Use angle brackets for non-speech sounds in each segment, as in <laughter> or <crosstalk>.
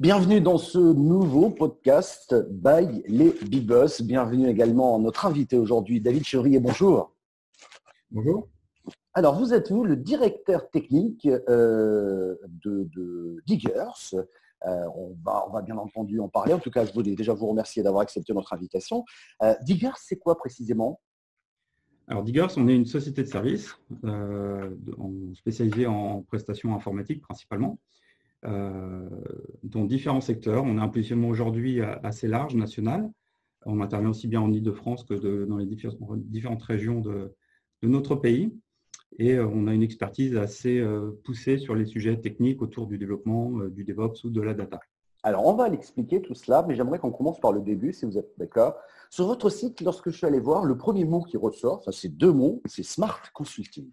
Bienvenue dans ce nouveau podcast by les Big Boss. Bienvenue également à notre invité aujourd'hui, David Chevrier. Bonjour. Bonjour. Alors, vous êtes vous le directeur technique euh, de, Diggers. Euh, on, va, on, va, bien entendu en parler. En tout cas, je voulais déjà vous remercier d'avoir accepté notre invitation. Euh, Diggers, c'est quoi précisément? Alors, Diggers, on est une société de services spécialisée en prestations informatiques principalement. Euh, dans différents secteurs. On a un positionnement aujourd'hui assez large, national. On intervient aussi bien en Ile-de-France que dans les différentes régions de, notre pays. Et euh, on a une expertise assez euh, poussée sur les sujets techniques autour du développement, du DevOps ou de la data. Alors, on va l'expliquer tout cela, mais j'aimerais qu'on commence par le début, si vous êtes d'accord. Sur votre site, lorsque je suis allé voir, le premier mot qui ressort, enfin, c'est deux mots, c'est Smart Consulting.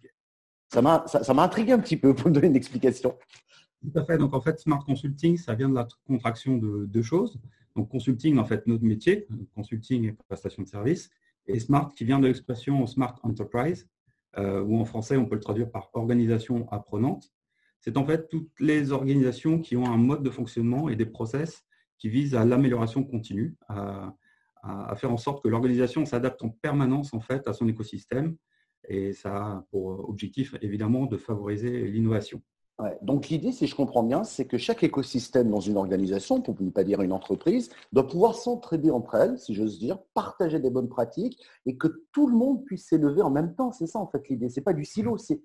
Ça m'a intrigué un petit peu pour me donner une explication. Tout à fait. Donc, en fait, Smart Consulting, ça vient de la contraction de deux choses. Donc, consulting, en fait, notre métier, consulting et prestation de services, et Smart qui vient de l'expression Smart Enterprise, euh, ou en français, on peut le traduire par organisation apprenante. C'est en fait toutes les organisations qui ont un mode de fonctionnement et des process qui visent à l'amélioration continue, à, à, faire en sorte que l'organisation s'adapte en permanence en fait à son écosystème. Et ça a pour objectif évidemment de favoriser l'innovation. Donc l'idée, si je comprends bien, c'est que chaque écosystème dans une organisation, pour ne pas dire une entreprise, doit pouvoir s'entraider entre elles, si j'ose dire, partager des bonnes pratiques et que tout le monde puisse s'élever en même temps. C'est ça en fait l'idée. Ce n'est pas du silo, c'est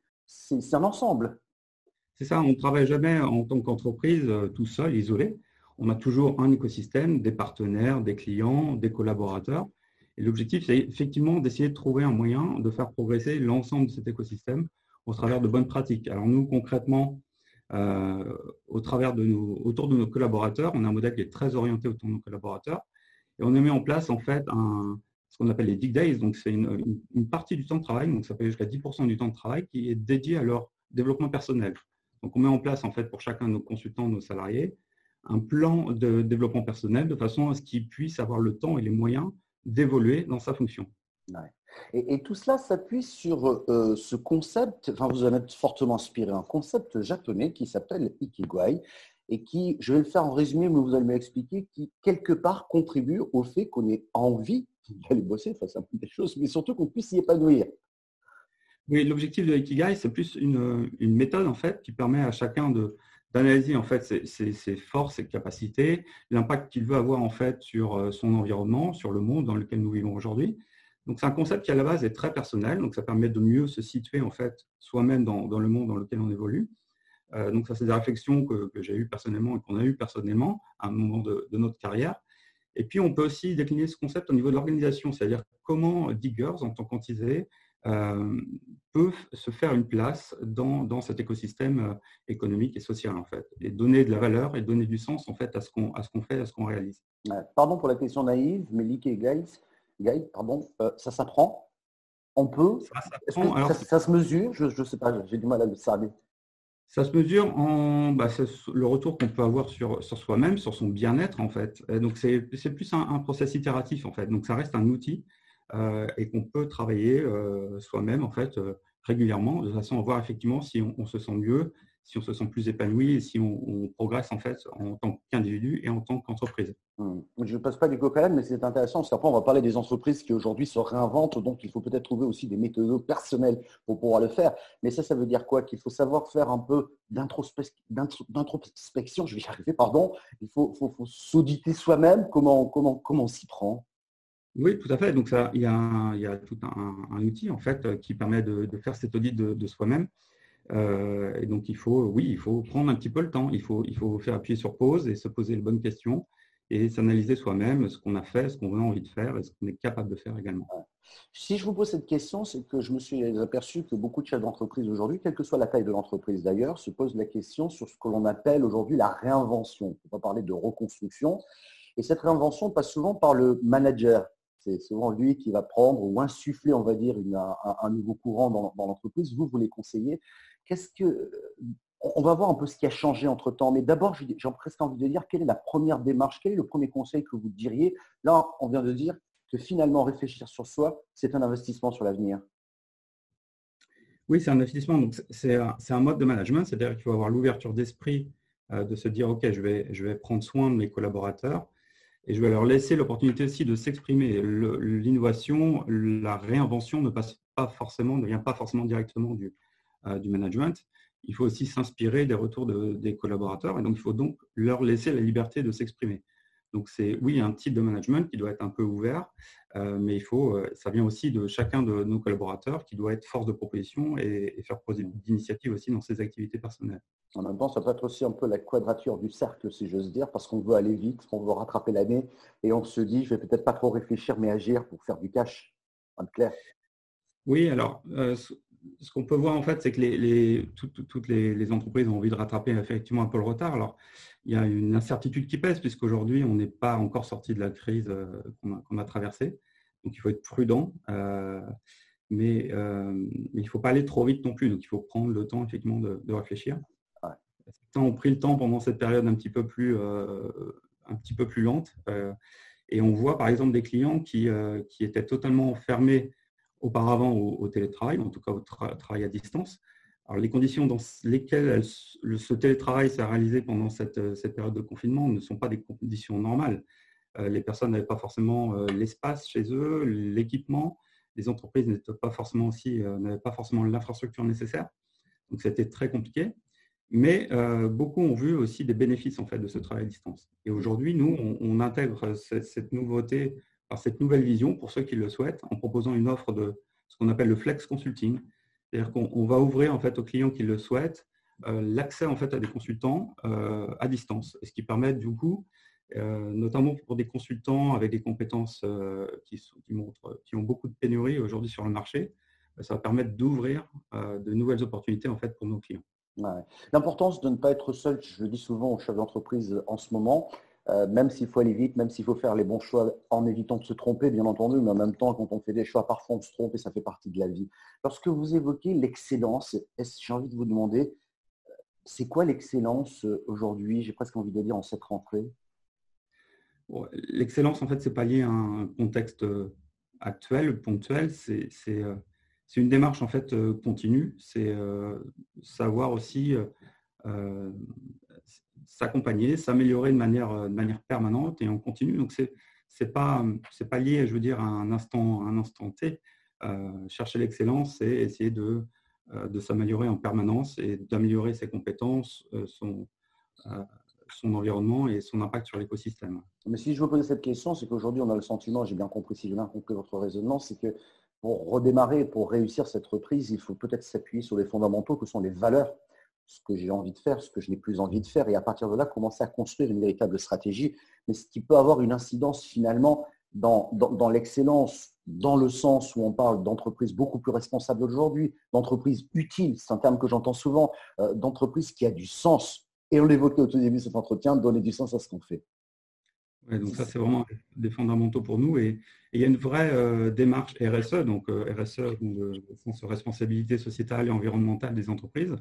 un ensemble. C'est ça, on ne travaille jamais en tant qu'entreprise euh, tout seul, isolé. On a toujours un écosystème, des partenaires, des clients, des collaborateurs. Et l'objectif, c'est effectivement d'essayer de trouver un moyen de faire progresser l'ensemble de cet écosystème au travers de bonnes pratiques. Alors nous, concrètement, euh, autour de nos collaborateurs, on a un modèle qui est très orienté autour de nos collaborateurs. Et on a mis en place en fait ce qu'on appelle les Dig Days. Donc c'est une, partie du temps de travail, donc ça fait jusqu'à 10% du temps de travail qui est dédié à leur développement personnel. Donc on met en place en fait pour chacun de nos consultants, nos salariés, un plan de développement personnel de façon à ce qu'ils puissent avoir le temps et les moyens d'évoluer dans sa fonction. Et, tout cela s'appuie sur euh, ce concept, enfin vous en êtes fortement inspiré, un concept japonais qui s'appelle Ikigai et qui, je vais le faire en résumé, mais vous allez m'expliquer, qui quelque part contribue au fait qu'on ait envie d'aller bosser, face à des choses, mais surtout qu'on puisse s'y épanouir. Oui, l'objectif de Ikigai, c'est plus une, méthode en fait qui permet à chacun de, d'analyser en fait ses, ses, forces, ses capacités, l'impact qu'il veut avoir en fait sur euh, son environnement, sur le monde dans lequel nous vivons aujourd'hui, donc c'est un concept qui à la base est très personnel, donc ça permet de mieux se situer en fait soi-même dans, le monde dans lequel on évolue. Euh, donc ça c'est des réflexions que, j'ai eues personnellement et qu'on a eues personnellement à un moment de, notre carrière. Et puis on peut aussi décliner ce concept au niveau de l'organisation, c'est-à-dire comment Diggers en tant qu'entité euh, peuvent se faire une place dans, cet écosystème euh, économique et social en fait, et donner de la valeur et donner du sens en fait à ce qu'on fait, à ce qu'on réalise. Pardon pour la question naïve, mais et Pardon, euh, ça s'apprend On peut ça, se mesure? Je ne sais pas, j'ai du mal à le savoir. Ça se mesure en bah, le retour qu'on peut avoir sur, sur soi-même, sur son bien-être en fait. donc c'est plus un, process itératif en fait. Donc ça reste un outil euh, et qu'on peut travailler euh, soi-même en fait régulièrement de façon à voir effectivement si on se sent mieux, si on se sent plus épanoui et si on, progresse en fait en tant qu'individu et en tant qu'entreprise. Hmm. Je ne passe pas du coq mais c'est intéressant parce qu'après on va parler des entreprises qui aujourd'hui se réinventent, donc il faut peut-être trouver aussi des méthodes personnelles pour pouvoir le faire. Mais ça, ça veut dire quoi? Qu'il faut savoir faire un peu d'introspection, je vais y arriver, pardon. Il faut, s'auditer soi-même, comment, comment, comment on s'y prend oui, tout à fait. Donc, ça, il, y a, il y a tout un, outil en fait qui permet de, faire cet audit de soi-même. Euh, et donc, il faut, oui, il faut prendre un petit peu le temps. Il faut, il faut faire appuyer sur pause et se poser les bonnes questions et s'analyser soi-même ce qu'on a fait, ce qu'on a envie de faire et ce qu'on est capable de faire également. Si je vous pose cette question, c'est que je me suis aperçu que beaucoup de chefs d'entreprise aujourd'hui, quelle que soit la taille de l'entreprise d'ailleurs, se posent la question sur ce que l'on appelle aujourd'hui la réinvention. On va parler de reconstruction. Et cette réinvention passe souvent par le manager. C'est souvent lui qui va prendre ou insuffler, on va dire, un, nouveau courant dans, l'entreprise. Vous, vous les conseillez. Qu'est-ce que on va voir un peu ce qui a changé entre temps, mais d'abord, j'ai presque envie de dire quelle est la première démarche, quel est le premier conseil que vous diriez? Là, on vient de dire que finalement, réfléchir sur soi, c'est un investissement sur l'avenir. Oui, c'est un investissement. Donc, c'est un, mode de management, c'est-à-dire qu'il faut avoir l'ouverture d'esprit de se dire, OK, je vais, je vais prendre soin de mes collaborateurs et je vais leur laisser l'opportunité aussi de s'exprimer. L'innovation, la réinvention ne passe pas forcément, ne vient pas forcément directement du, du management. Il faut aussi s'inspirer des retours des collaborateurs et donc il faut donc leur laisser la liberté de s'exprimer. Donc c'est oui un type de management qui doit être un peu ouvert, euh, mais il faut, euh, ça vient aussi de chacun de nos collaborateurs qui doit être force de proposition et, faire poser d'initiative aussi dans ses activités personnelles. En même temps, ça peut être aussi un peu la quadrature du cercle, si j'ose dire, parce qu'on veut aller vite, on veut rattraper l'année et on se dit, je vais peut-être pas trop réfléchir, mais agir pour faire du cash. En clair. Oui, alors euh, ce qu'on peut voir en fait, c'est que les, toutes, les, entreprises ont envie de rattraper effectivement un peu le retard. Alors, il y a une incertitude qui pèse puisqu'aujourd'hui, on n'est pas encore sorti de la crise euh, qu'on a, traversée. Donc, il faut être prudent, euh, mais, euh, il ne faut pas aller trop vite non plus. Donc, il faut prendre le temps effectivement de, réfléchir. Certains ont pris le temps pendant cette période un petit peu plus, un petit peu plus lente. et on voit par exemple des clients qui, qui étaient totalement fermés auparavant au, télétravail, en tout cas au travail à distance. Alors, les conditions dans lesquelles ce télétravail s'est réalisé pendant cette, cette, période de confinement ne sont pas des conditions normales. Euh, les personnes n'avaient pas forcément euh, l'espace chez eux, l'équipement. Les entreprises n'étaient pas forcément euh, n'avaient forcément l'infrastructure nécessaire. Donc, c'était très compliqué. Mais beaucoup ont vu aussi des bénéfices en fait de ce travail à distance. Et aujourd'hui, nous, on, intègre cette nouveauté cette nouvelle vision pour ceux qui le souhaitent en proposant une offre de ce qu'on appelle le flex consulting. C'est-à-dire qu'on va ouvrir en fait aux clients qui le souhaitent euh, l'accès en fait à des consultants euh, à distance, ce qui permet du coup, euh, notamment pour des consultants avec des compétences qui, montrent, qui ont beaucoup de pénuries aujourd'hui sur le marché, ça va permettre d'ouvrir de nouvelles opportunités en fait pour nos clients. L'importance de ne pas être seul, je le dis souvent aux chefs d'entreprise en ce moment, euh, même s'il faut aller vite, même s'il faut faire les bons choix en évitant de se tromper, bien entendu, mais en même temps, quand on fait des choix, parfois on se trompe et ça fait partie de la vie. Lorsque vous évoquez l'excellence, j'ai envie de vous demander, euh, c'est quoi l'excellence euh, aujourd'hui? J'ai presque envie de dire en cette rentrée. L'excellence, en fait, c'est pas lié à un contexte actuel, ponctuel. C'est une démarche en fait continue. C'est savoir aussi s'accompagner, s'améliorer de manière, euh, de manière permanente et on continue. Donc, ce n'est pas, pas lié, je veux dire, à un instant, un instant T. Euh, chercher l'excellence, c'est essayer de, euh, de s'améliorer en permanence et d'améliorer ses compétences, son, son environnement et son impact sur l'écosystème. Mais si je vous poser cette question, c'est qu'aujourd'hui, on a le sentiment, j'ai bien compris, si j'ai bien compris votre raisonnement, c'est que pour redémarrer, pour réussir cette reprise, il faut peut-être s'appuyer sur les fondamentaux que sont les valeurs ce que j'ai envie de faire, ce que je n'ai plus envie de faire, et à partir de là, commencer à construire une véritable stratégie, mais ce qui peut avoir une incidence finalement dans, dans, l'excellence, dans le sens où on parle d'entreprises beaucoup plus responsables aujourd'hui, d'entreprises utiles, c'est un terme que j'entends souvent, euh, d'entreprises qui a du sens. Et on l'évoquait au tout début de cet entretien, donner du sens à ce qu'on fait. donc ça, c'est vraiment des fondamentaux pour nous. Et, il y a une vraie euh, démarche RSE, donc euh, RSE, le sens responsabilité sociétale et environnementale des entreprises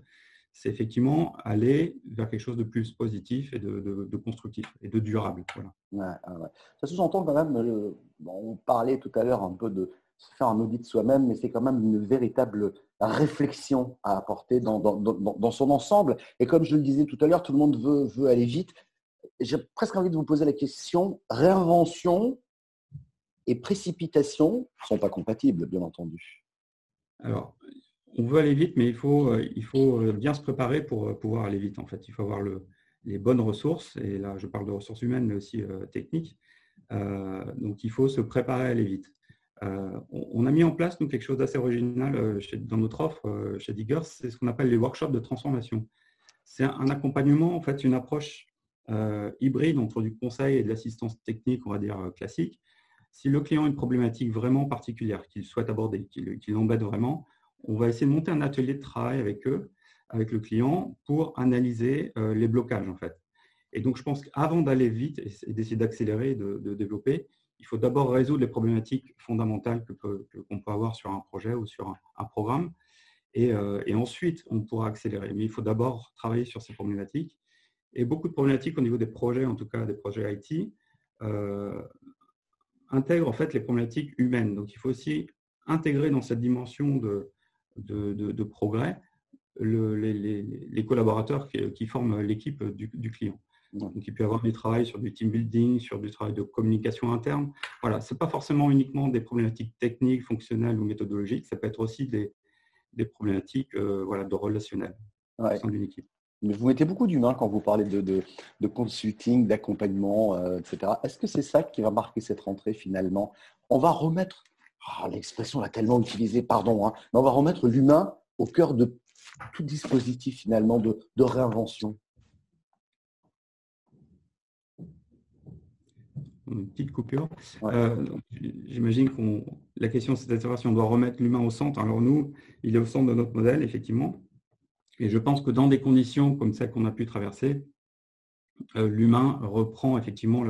c'est effectivement aller vers quelque chose de plus positif et de, constructif et de durable. Ça sous-entend quand même, euh, on parlait tout à l'heure un peu de faire un audit de soi-même, mais c'est quand même une véritable réflexion à apporter dans, son ensemble. Et comme je le disais tout à l'heure, tout le monde veut, veut aller vite. J'ai presque envie de vous poser la question, réinvention et précipitation ne sont pas compatibles, bien entendu. Alors, on veut aller vite, mais il faut, euh, il faut euh, bien se préparer pour euh, pouvoir aller vite. En fait, il faut avoir les bonnes ressources, et là je parle de ressources humaines, mais aussi techniques. donc il faut se préparer à aller vite. on, a mis en place quelque chose d'assez original dans notre offre chez Diggers, c'est ce qu'on appelle les workshops de transformation. C'est un, accompagnement, en fait, une approche hybride entre du conseil et de l'assistance technique, on va dire classique. Si le client a une problématique vraiment particulière qu'il souhaite aborder, qu'il l'embête vraiment, on va essayer de monter un atelier de travail avec eux, avec le client, pour analyser euh, les blocages en fait. Et donc je pense qu'avant d'aller vite et d'essayer d'accélérer, de, de, développer, il faut d'abord résoudre les problématiques fondamentales qu'on peut, avoir sur un projet ou sur un, programme. Euh, et, ensuite, on pourra accélérer. Mais il faut d'abord travailler sur ces problématiques. Et beaucoup de problématiques au niveau des projets, en tout cas des projets IT, euh, intègrent en fait les problématiques humaines. Donc il faut aussi intégrer dans cette dimension de, de, progrès, les, collaborateurs qui, forment l'équipe du, client. Donc, il peut y avoir du travail sur du team building, sur du travail de communication interne. Voilà, ce n'est pas forcément uniquement des problématiques techniques, fonctionnelles ou méthodologiques, ça peut être aussi des, problématiques euh, voilà, de relationnel au sein d'une équipe. Mais vous mettez beaucoup d'humains quand vous parlez de, de, consulting, d'accompagnement, euh, etc. Est-ce que c'est ça qui va marquer cette rentrée finalement? On va remettre, ah, l'expression l'a tellement utilisée, pardon, hein, mais on va remettre l'humain au cœur de tout dispositif finalement de, réinvention. Une petite coupure. Euh, j'imagine que la question c'est de savoir si on doit remettre l'humain au centre. Alors nous, il est au centre de notre modèle, effectivement. Et je pense que dans des conditions comme celles qu'on a pu traverser, euh, l'humain reprend effectivement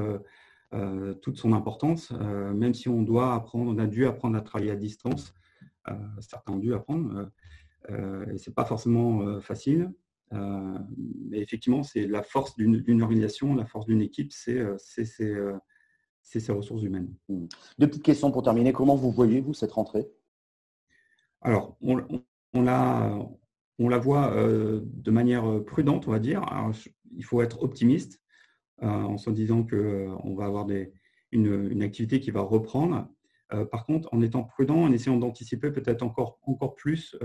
euh, toute son importance, euh, même si on doit apprendre, on a dû apprendre à travailler à distance, certains ont dû apprendre, et ce n'est pas forcément facile. mais effectivement, c'est la force d'une organisation, la force d'une équipe, c'est ses ressources humaines. Deux petites questions pour terminer. Comment vous voyez-vous cette rentrée? Alors, on, on l'a on la voit euh, de manière euh, prudente, on va dire. il faut être optimiste euh, en se disant qu'on va avoir une, activité qui va reprendre. par contre, en étant prudent, en essayant d'anticiper peut-être encore, encore plus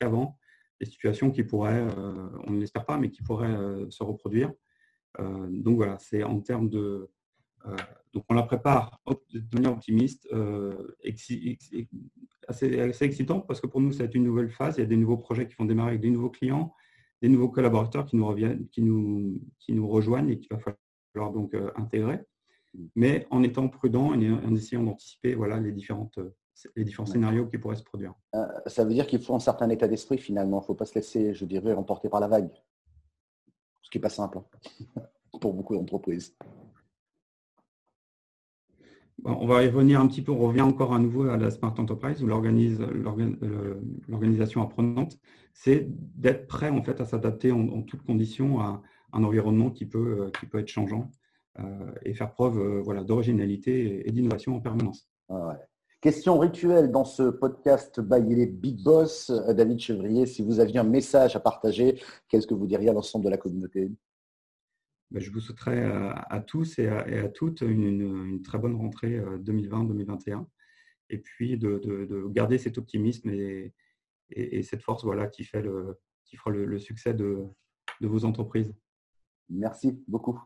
qu'avant des situations qui pourraient, on ne l'espère pas, mais qui pourraient se reproduire. donc voilà, c'est en termes de, donc on la prépare de manière optimiste, assez, assez, excitant parce que pour nous, c'est une nouvelle phase. Il y a des nouveaux projets qui vont démarrer avec des nouveaux clients, des nouveaux collaborateurs qui nous, reviennent, qui nous, qui nous rejoignent et qu'il va falloir donc euh, intégrer. Mais en étant prudent et en essayant d'anticiper voilà, les, différentes, les différents scénarios qui pourraient se produire. Euh, ça veut dire qu'il faut un certain état d'esprit finalement. Il ne faut pas se laisser, je dirais, emporter par la vague. Ce qui n'est pas simple hein, <laughs> pour beaucoup d'entreprises on va y revenir un petit peu, on revient encore à nouveau à la Smart Enterprise où l'organisation apprenante, c'est d'être prêt en fait à s'adapter en, toutes conditions à un environnement qui peut, euh, qui peut être changeant euh, et faire preuve euh, voilà, d'originalité et, d'innovation en permanence. Ah Question rituelle dans ce podcast by les Big Boss. David Chevrier, si vous aviez un message à partager, qu'est-ce que vous diriez à l'ensemble de la communauté? Ben, je vous souhaiterais à, tous et à, toutes une, très bonne rentrée 2020-2021 euh, et puis de, garder cet optimisme et, cette force voilà, qui, fait le, qui fera le, succès de vos entreprises. Merci beaucoup.